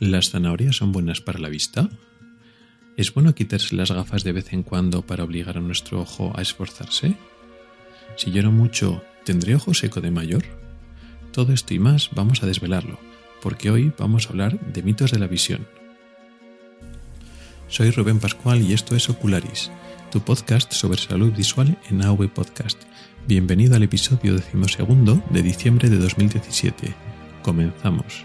¿Las zanahorias son buenas para la vista? ¿Es bueno quitarse las gafas de vez en cuando para obligar a nuestro ojo a esforzarse? Si lloro mucho, ¿tendré ojo seco de mayor? Todo esto y más vamos a desvelarlo, porque hoy vamos a hablar de mitos de la visión. Soy Rubén Pascual y esto es Ocularis, tu podcast sobre salud visual en AV Podcast. Bienvenido al episodio decimosegundo de diciembre de 2017. Comenzamos.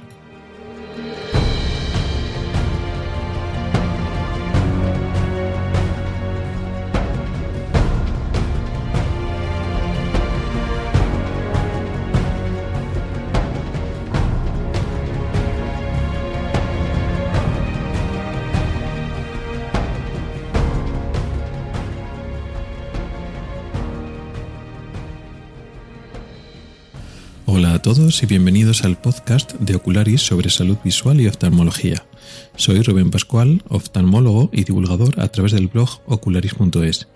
Todos y bienvenidos al podcast de Ocularis sobre salud visual y oftalmología. Soy Rubén Pascual, oftalmólogo y divulgador a través del blog ocularis.es.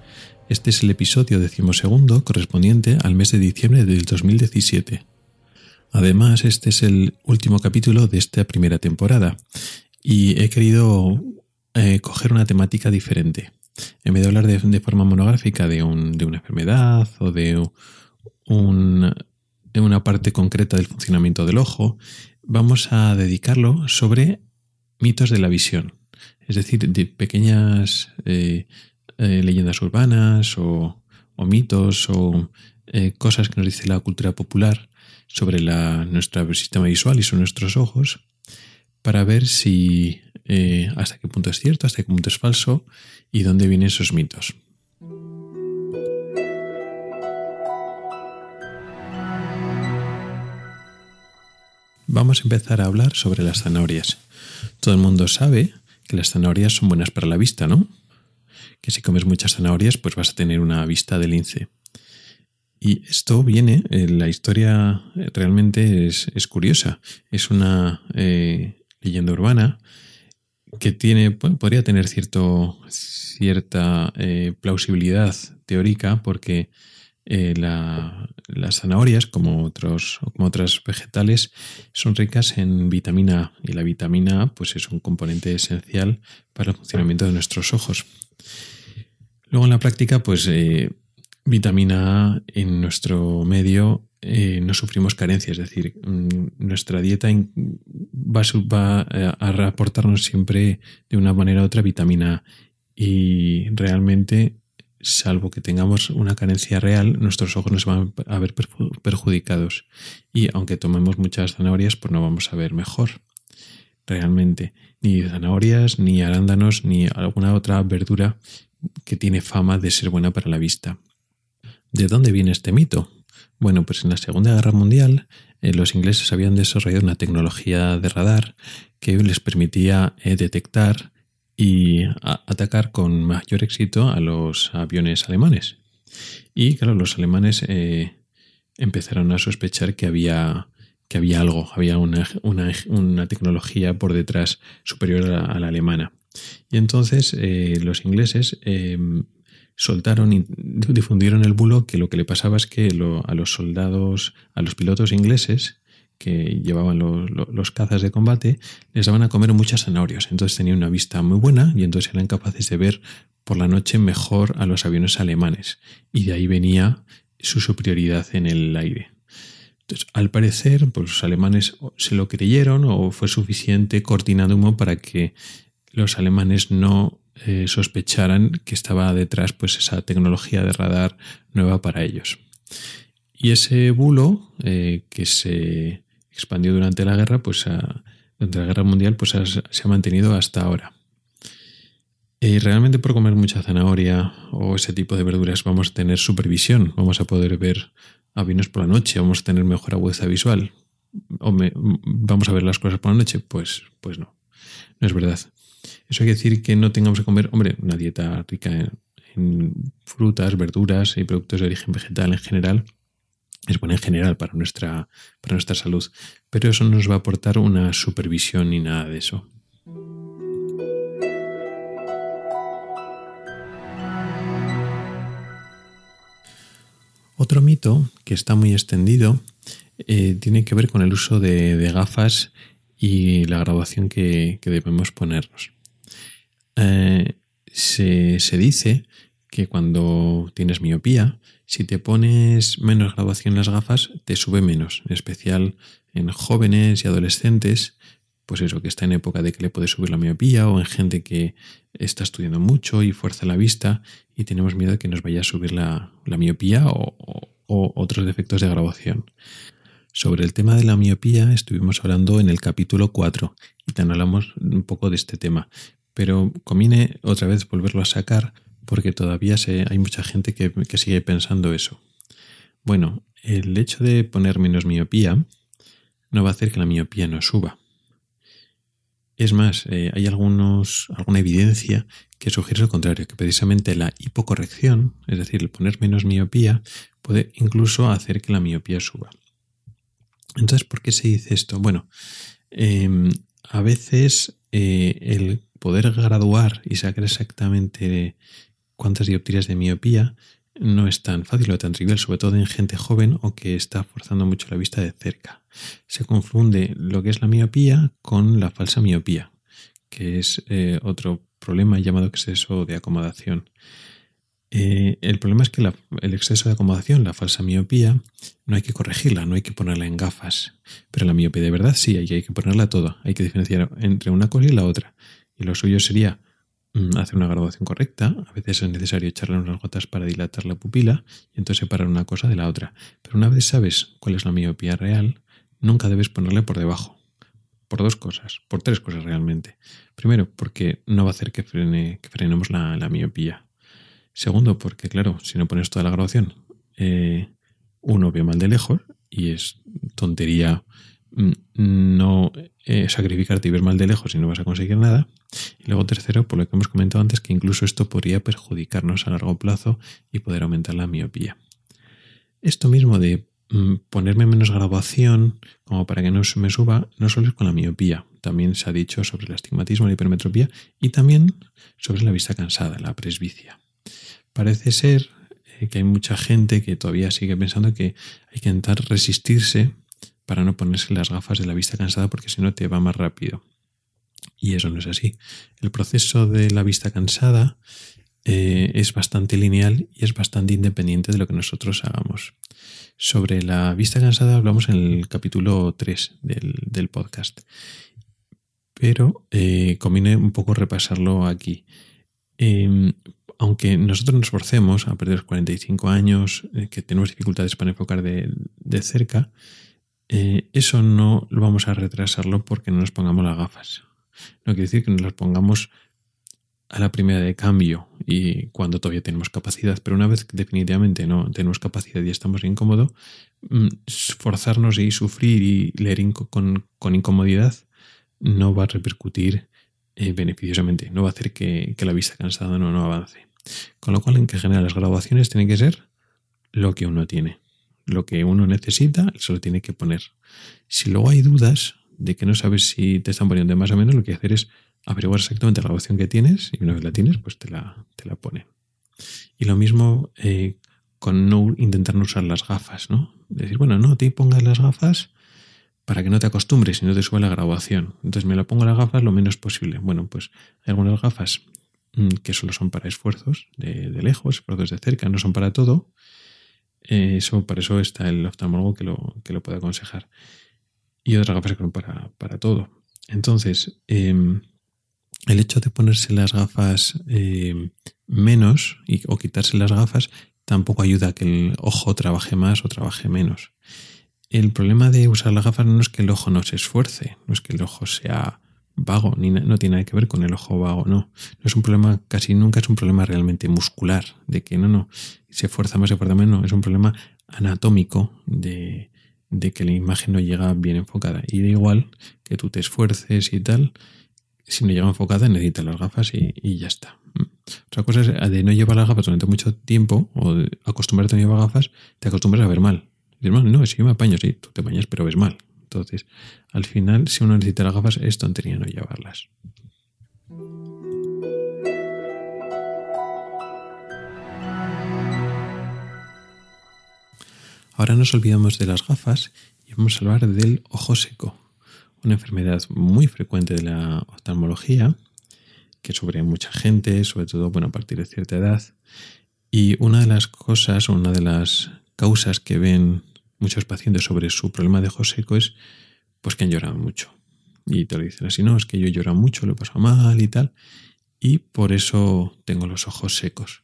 Este es el episodio decimosegundo correspondiente al mes de diciembre del 2017. Además, este es el último capítulo de esta primera temporada y he querido eh, coger una temática diferente. En vez de hablar de, forma monográfica de, de una enfermedad o de un una parte concreta del funcionamiento del ojo, vamos a dedicarlo sobre mitos de la visión, es decir, de pequeñas eh, eh, leyendas urbanas o, mitos o eh, cosas que nos dice la cultura popular sobre nuestro sistema visual y sobre nuestros ojos, para ver si hasta qué punto es cierto, hasta qué punto es falso y dónde vienen esos mitos. Vamos a empezar a hablar sobre las zanahorias. Todo el mundo sabe que las zanahorias son buenas para la vista, ¿no? Que si comes muchas zanahorias, pues vas a tener una vista de lince. Y esto viene, eh, la historia realmente es, curiosa. Es una eh, leyenda urbana que tiene, podría tener cierto, cierta eh, plausibilidad teórica porque las zanahorias, como, otros, como otras vegetales, son ricas en vitamina A y la vitamina A pues, es un componente esencial para el funcionamiento de nuestros ojos. Luego en la práctica, pues eh, vitamina A en nuestro medio eh, no sufrimos carencia, es decir, mm, nuestra dieta va, va a aportarnos siempre de una manera u otra vitamina A y realmente salvo que tengamos una carencia real, nuestros ojos nos van a ver perjudicados. Y aunque tomemos muchas zanahorias, pues no vamos a ver mejor. Realmente. Ni zanahorias, ni arándanos, ni alguna otra verdura que tiene fama de ser buena para la vista. ¿De dónde viene este mito? Bueno, pues en la Segunda Guerra Mundial eh, los ingleses habían desarrollado una tecnología de radar que les permitía eh, detectar y atacar con mayor éxito a los aviones alemanes. Y claro, los alemanes eh, empezaron a sospechar que había, que había algo, había una, tecnología por detrás superior a la, alemana. Y entonces eh, los ingleses em, soltaron y difundieron el bulo que lo que le pasaba es que a los soldados, a los pilotos ingleses, que llevaban los, cazas de combate, les daban a comer muchas zanahorias. Entonces tenían una vista muy buena y entonces eran capaces de ver por la noche mejor a los aviones alemanes. Y de ahí venía su superioridad en el aire. Entonces, al parecer, pues los alemanes se lo creyeron o fue suficiente cortina de humo para que los alemanes no eh, sospecharan que estaba detrás pues esa tecnología de radar nueva para ellos. Y ese bulo eh, que se expandió durante la guerra, pues durante la guerra mundial, pues se ha mantenido hasta ahora. Y realmente por comer mucha zanahoria o ese tipo de verduras vamos a tener supervisión, vamos a poder ver aviones por la noche, vamos a tener mejor agudeza visual. O vamos a ver las cosas por la noche, pues, pues no, no es verdad. Eso quiere decir que no tengamos que comer, hombre, una dieta rica en frutas, verduras y productos de origen vegetal en general, es buena en general para nuestra, para nuestra salud, pero eso no nos va a aportar una supervisión ni nada de eso. Otro mito que está muy extendido eh, tiene que ver con el uso de, gafas y la graduación que, debemos ponernos. Eh, se, se, dice que cuando tienes miopía, si te pones menos graduación en las gafas, te sube menos, en especial en jóvenes y adolescentes, pues eso, que está en época de que le puede subir la miopía o en gente que está estudiando mucho y fuerza la vista y tenemos miedo de que nos vaya a subir la, miopía o, o, otros defectos de graduación. Sobre el tema de la miopía estuvimos hablando en el capítulo 4 y te hablamos un poco de este tema, pero conviene otra vez volverlo a sacar porque todavía hay mucha gente que, sigue pensando eso. Bueno, el hecho de poner menos miopía no va a hacer que la miopía no suba. Es más, eh, hay algunos, alguna evidencia que sugiere lo contrario, que precisamente la hipocorrección, es decir, el poner menos miopía, puede incluso hacer que la miopía suba. Entonces, ¿por qué se dice esto? Bueno, em, a veces eh, el poder graduar y sacar exactamente cuántas dioptrías de miopía no es tan fácil o tan trivial, sobre todo en gente joven o que está forzando mucho la vista de cerca. Se confunde lo que es la miopía con la falsa miopía, que es eh, otro problema llamado exceso de acomodación. Eh, el problema es que el exceso de acomodación, la falsa miopía, no hay que corregirla, no hay que ponerla en gafas. Pero la miopía de verdad sí, hay que ponerla toda. Hay que diferenciar entre una cosa y la otra. Y lo suyo sería hacer una graduación correcta. A veces es necesario echarle unas gotas para dilatar la pupila y entonces separar una cosa de la otra. Pero una vez sabes cuál es la miopía real, nunca debes ponerle por debajo. Por dos cosas, por tres cosas realmente. Primero, porque no va a hacer que, frene, que frenemos la, miopía. Segundo, porque claro, si no pones toda la graduación, eh, uno ve mal de lejos y es tontería mm, no eh, sacrificarte y ver mal de lejos y no vas a conseguir nada. Y luego tercero, por lo que hemos comentado antes, que incluso esto podría perjudicarnos a largo plazo y poder aumentar la miopía. Esto mismo de mm, ponerme menos graduación como para que no se me suba, no solo es con la miopía, también se ha dicho sobre el astigmatismo, la hipermetropía y también sobre la vista cansada, la presbicia. Parece ser eh, que hay mucha gente que todavía sigue pensando que hay que intentar resistirse para no ponerse las gafas de la vista cansada porque si no te va más rápido. Y eso no es así. El proceso de la vista cansada eh, es bastante lineal y es bastante independiente de lo que nosotros hagamos. Sobre la vista cansada hablamos en el capítulo 3 del, podcast. Pero eh, conviene un poco repasarlo aquí. Em, aunque nosotros nos esforcemos a perder 45 años, eh, que tenemos dificultades para enfocar de, de cerca, eso no lo vamos a retrasarlo porque no nos pongamos las gafas. No quiere decir que nos las pongamos a la primera de cambio y cuando todavía tenemos capacidad, pero una vez que definitivamente no tenemos capacidad y estamos incómodos, mm, forzarnos y sufrir y leer con, incomodidad no va a repercutir eh, beneficiosamente, no va a hacer que, la vista cansada no, no avance. Con lo cual, en que general las graduaciones tienen que ser lo que uno tiene. Lo que uno necesita, se lo tiene que poner. Si luego hay dudas, de que no sabes si te están poniendo más o menos, lo que hacer es averiguar exactamente la graduación que tienes y una vez la tienes, pues te la, te la pone. Y lo mismo eh, con no intentar no usar las gafas, ¿no? Decir, bueno, no te pongas las gafas para que no te acostumbres y no te suba la graduación. Entonces me lo pongo las gafas lo menos posible. Bueno, pues hay algunas gafas mm, que solo son para esfuerzos de, lejos, esfuerzos de cerca, no son para todo. Eh, eso, para eso está el oftalmólogo que lo, que lo puede aconsejar y otras gafas para, para todo. Entonces, em, el hecho de ponerse las gafas em, menos y, o quitarse las gafas tampoco ayuda a que el ojo trabaje más o trabaje menos. El problema de usar las gafas no es que el ojo no se esfuerce, no es que el ojo sea vago, ni no tiene nada que ver con el ojo vago, no. No es un problema, casi nunca es un problema realmente muscular, de que no, no, se esfuerza más, se esfuerza menos, es un problema anatómico de, de que la imagen no llega bien enfocada. Y da igual que tú te esfuerces y tal, si no llega enfocada necesitas las gafas y, ya está. Otra cosa es de no llevar las gafas durante mucho tiempo o acostumbrarte a no llevar gafas, te acostumbras a ver mal. Dices, no, si yo me apaño, sí, tú te bañas, pero ves mal. Entonces, al final, si uno necesita las gafas, es tontería no llevarlas. Ahora nos olvidamos de las gafas y vamos a hablar del ojo seco. una enfermedad muy frecuente de la oftalmología, que sobre mucha gente, sobre todo bueno, a partir de cierta edad. Y una de las cosas, una de las causas que ven muchos pacientes sobre su problema de ojos seco es pues que han llorado mucho. Y te lo dicen así, no, es que yo lloro mucho, lo he pasado mal y tal. Y por eso tengo los ojos secos.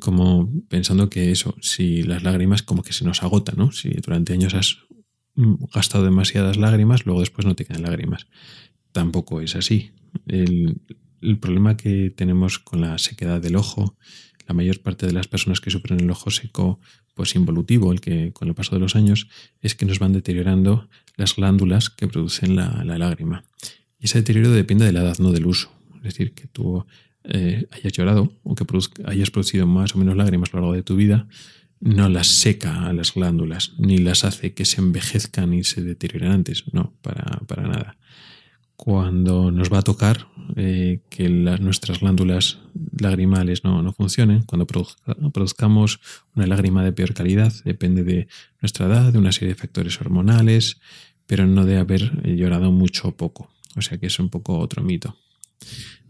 Como pensando que eso, si las lágrimas como que se nos agotan, ¿no? Si durante años has gastado demasiadas lágrimas, luego después no te quedan lágrimas. Tampoco es así. El, problema que tenemos con la sequedad del ojo, la mayor parte de las personas que sufren el ojo seco pues involutivo, el que con el paso de los años, es que nos van deteriorando las glándulas que producen la, lágrima. Y ese deterioro depende de la edad, no del uso. Es decir, que tú eh, hayas llorado o que hayas producido más o menos lágrimas a lo largo de tu vida, no las seca a las glándulas, ni las hace que se envejezcan y se deterioren antes, no, para, para nada cuando nos va a tocar eh, que nuestras glándulas lagrimales no, funcionen, cuando produzcamos una lágrima de peor calidad, depende de nuestra edad, de una serie de factores hormonales, pero no de haber llorado mucho o poco. O sea que es un poco otro mito.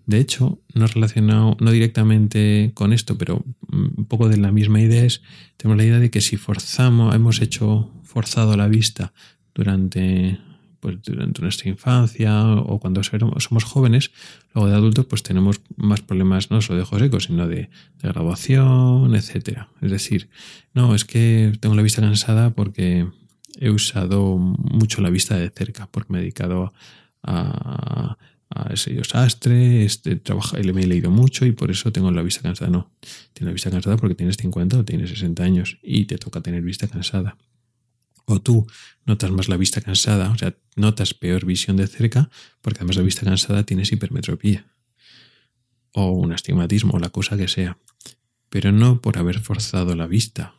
De hecho, no relacionado, no directamente con esto, pero un poco de la misma idea es, tenemos la idea de que si forzamos, hemos hecho forzado la vista durante pues durante nuestra infancia o cuando somos jóvenes, luego de adultos pues tenemos más problemas no solo de ojos secos, sino de, de graduación, etcétera. Es decir, no, es que tengo la vista cansada porque he usado mucho la vista de cerca, porque me he dedicado a, ese desastre, este trabajo, me he leído mucho y por eso tengo la vista cansada. No, tienes la vista cansada porque tienes 50 o tienes 60 años y te toca tener vista cansada o tú notas más la vista cansada, o sea, notas peor visión de cerca, porque además de la vista cansada tienes hipermetropía o un astigmatismo o la cosa que sea, pero no por haber forzado la vista.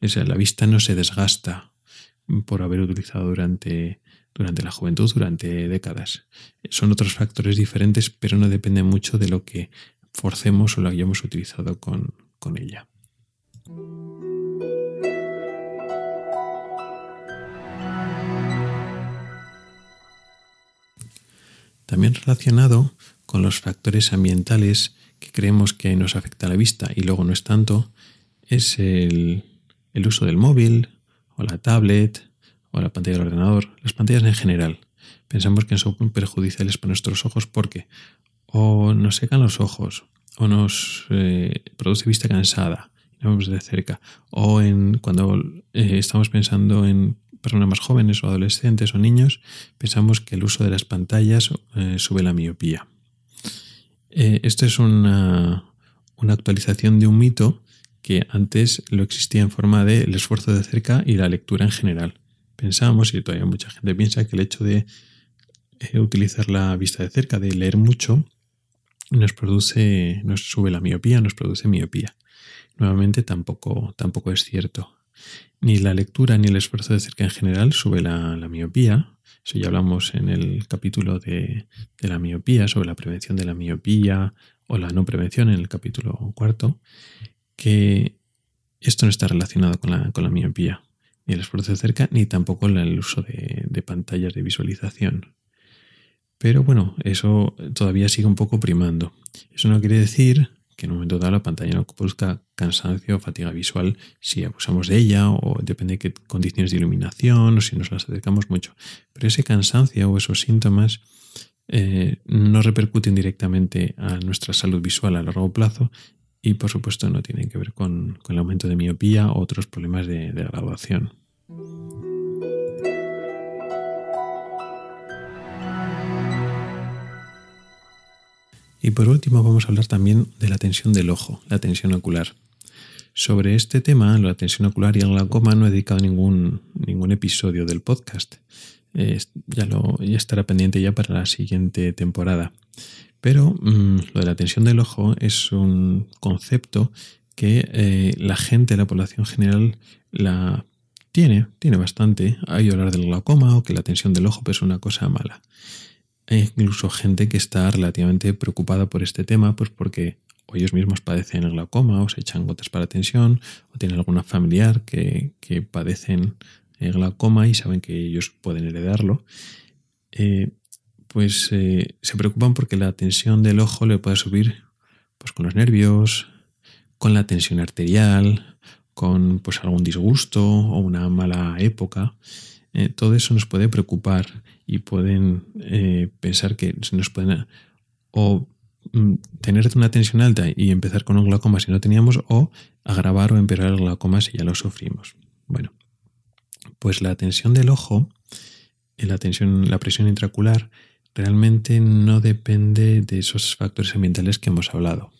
O sea, la vista no se desgasta por haber utilizado durante, durante la juventud, durante décadas. Son otros factores diferentes, pero no dependen mucho de lo que forcemos o lo hayamos utilizado con, con ella. También relacionado con los factores ambientales que creemos que nos afecta a la vista y luego no es tanto, es el, uso del móvil o la tablet o la pantalla del ordenador, las pantallas en general. Pensamos que son perjudiciales para nuestros ojos porque o nos secan los ojos o nos eh, produce vista cansada, no vemos de cerca, o en, cuando eh, estamos pensando en personas más jóvenes o adolescentes o niños, pensamos que el uso de las pantallas eh, sube la miopía. Esto es una, actualización de un mito que antes lo existía en forma de el esfuerzo de cerca y la lectura en general. Pensamos, y todavía mucha gente piensa, que el hecho de eh, utilizar la vista de cerca, de leer mucho, nos produce, nos sube la miopía, nos produce miopía. Nuevamente tampoco, tampoco es cierto. Ni la lectura ni el esfuerzo de cerca en general sube la, miopía. Eso ya hablamos en el capítulo de, la miopía, sobre la prevención de la miopía o la no prevención en el capítulo cuarto, que esto no está relacionado con la, con la miopía, ni el esfuerzo de cerca, ni tampoco el uso de, pantallas de visualización. Pero bueno, eso todavía sigue un poco primando. Eso no quiere decir que en un momento dado la pantalla no produzca cansancio o fatiga visual si abusamos de ella o depende de qué condiciones de iluminación o si nos las acercamos mucho. Pero ese cansancio o esos síntomas eh, no repercuten directamente a nuestra salud visual a largo plazo y por supuesto no tienen que ver con, el aumento de miopía o otros problemas de, de graduación. Y por último vamos a hablar también de la tensión del ojo, la tensión ocular. Sobre este tema, la tensión ocular y el glaucoma, no he dedicado ningún, ningún episodio del podcast. ya, ya estará pendiente ya para la siguiente temporada. Pero mm, lo de la tensión del ojo es un concepto que eh, la gente, la población general, la tiene, tiene bastante. Hay hablar del glaucoma o que la tensión del ojo es una cosa mala. Hay incluso gente que está relativamente preocupada por este tema, pues porque ellos mismos padecen el glaucoma o se echan gotas para tensión o tienen alguna familiar que, padecen glaucoma y saben que ellos pueden heredarlo, eh, pues eh, se preocupan porque la tensión del ojo le puede subir pues, con los nervios, con la tensión arterial, con pues, algún disgusto o una mala época. Eh, todo eso nos puede preocupar y pueden pensar que se nos pueden o mm, tener una tensión alta y empezar con un glaucoma si no teníamos o agravar o empeorar el glaucoma si ya lo sufrimos. Bueno, pues la tensión del ojo, eh, la tensión, la presión intraocular, realmente no depende de esos factores ambientales que hemos hablado.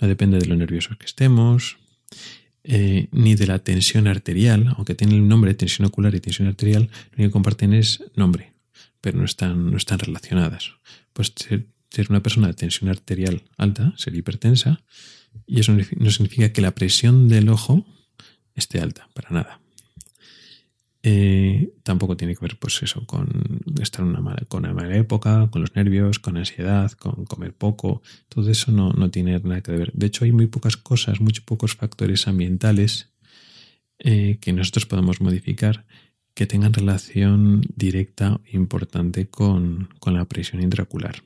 No depende de lo nerviosos que estemos, eh, ni de la tensión arterial, aunque tienen el nombre de tensión ocular y tensión arterial, lo único que comparten es nombre, pero no están, no están relacionadas. Pues ser, ser una persona de tensión arterial alta, ser hipertensa, y eso no significa que la presión del ojo esté alta, para nada. Eh, tampoco tiene que ver, pues eso, con estar una mala, con una mala época, con los nervios, con ansiedad, con comer poco. Todo eso no, tiene nada que ver. De hecho, hay muy pocas cosas, muy pocos factores ambientales eh, que nosotros podemos modificar que tengan relación directa e importante con, la presión intraocular.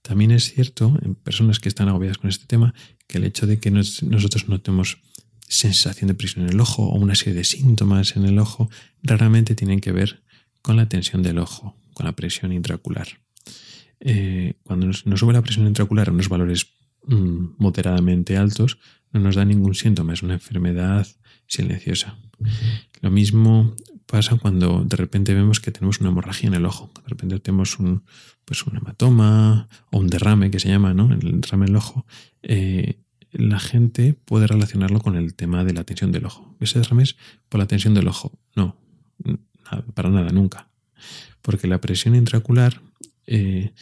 También es cierto, en personas que están agobiadas con este tema, que el hecho de que nosotros no tenemos sensación de presión en el ojo o una serie de síntomas en el ojo raramente tienen que ver con la tensión del ojo, con la presión intraocular. Eh, cuando nos, sube la presión intraocular a unos valores mm, moderadamente altos, no nos da ningún síntoma, es una enfermedad silenciosa. Lo mismo pasa cuando de repente vemos que tenemos una hemorragia en el ojo, de repente tenemos un, pues un hematoma o un derrame que se llama, ¿no? El derrame en el ojo. Eh, la gente puede relacionarlo con el tema de la tensión del ojo. ¿Ese derrame es por la tensión del ojo? No, para nada, nunca. Porque la presión intraocular eh,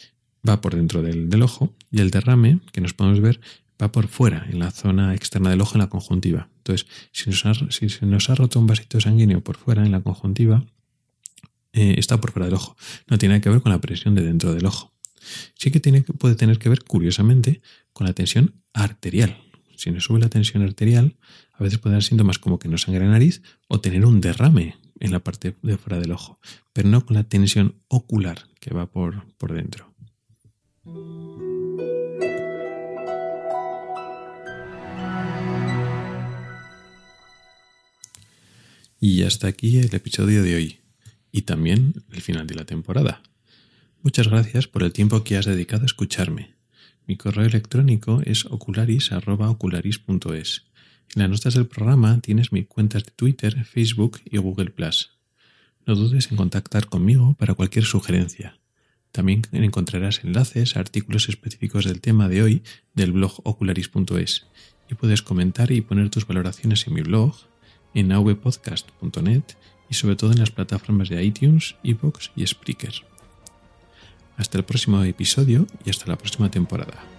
va por dentro del, ojo y el derrame, que nos podemos ver, va por fuera, en la zona externa del ojo, en la conjuntiva. Entonces, si, si se nos ha roto un vasito sanguíneo por fuera, en la conjuntiva, eh, está por fuera del ojo. No tiene que ver con la presión de dentro del ojo. Sí que puede tener que ver, curiosamente, con la tensión arterial. Si nos sube la tensión arterial, a veces puede dar síntomas como que nos sangre la nariz o tener un derrame en la parte de fuera del ojo, pero no con la tensión ocular que va por, por dentro. Y hasta aquí el episodio de hoy y también el final de la temporada. Muchas gracias por el tiempo que has dedicado a escucharme. Mi correo electrónico es ocularis.ocularis.es. En las notas del programa tienes mis cuentas de Twitter, Facebook y Google ⁇ No dudes en contactar conmigo para cualquier sugerencia. También encontrarás enlaces a artículos específicos del tema de hoy del blog ocularis.es y puedes comentar y poner tus valoraciones en mi blog, en avpodcast.net y sobre todo en las plataformas de iTunes, iVoox y Spreaker. Hasta el próximo episodio y hasta la próxima temporada.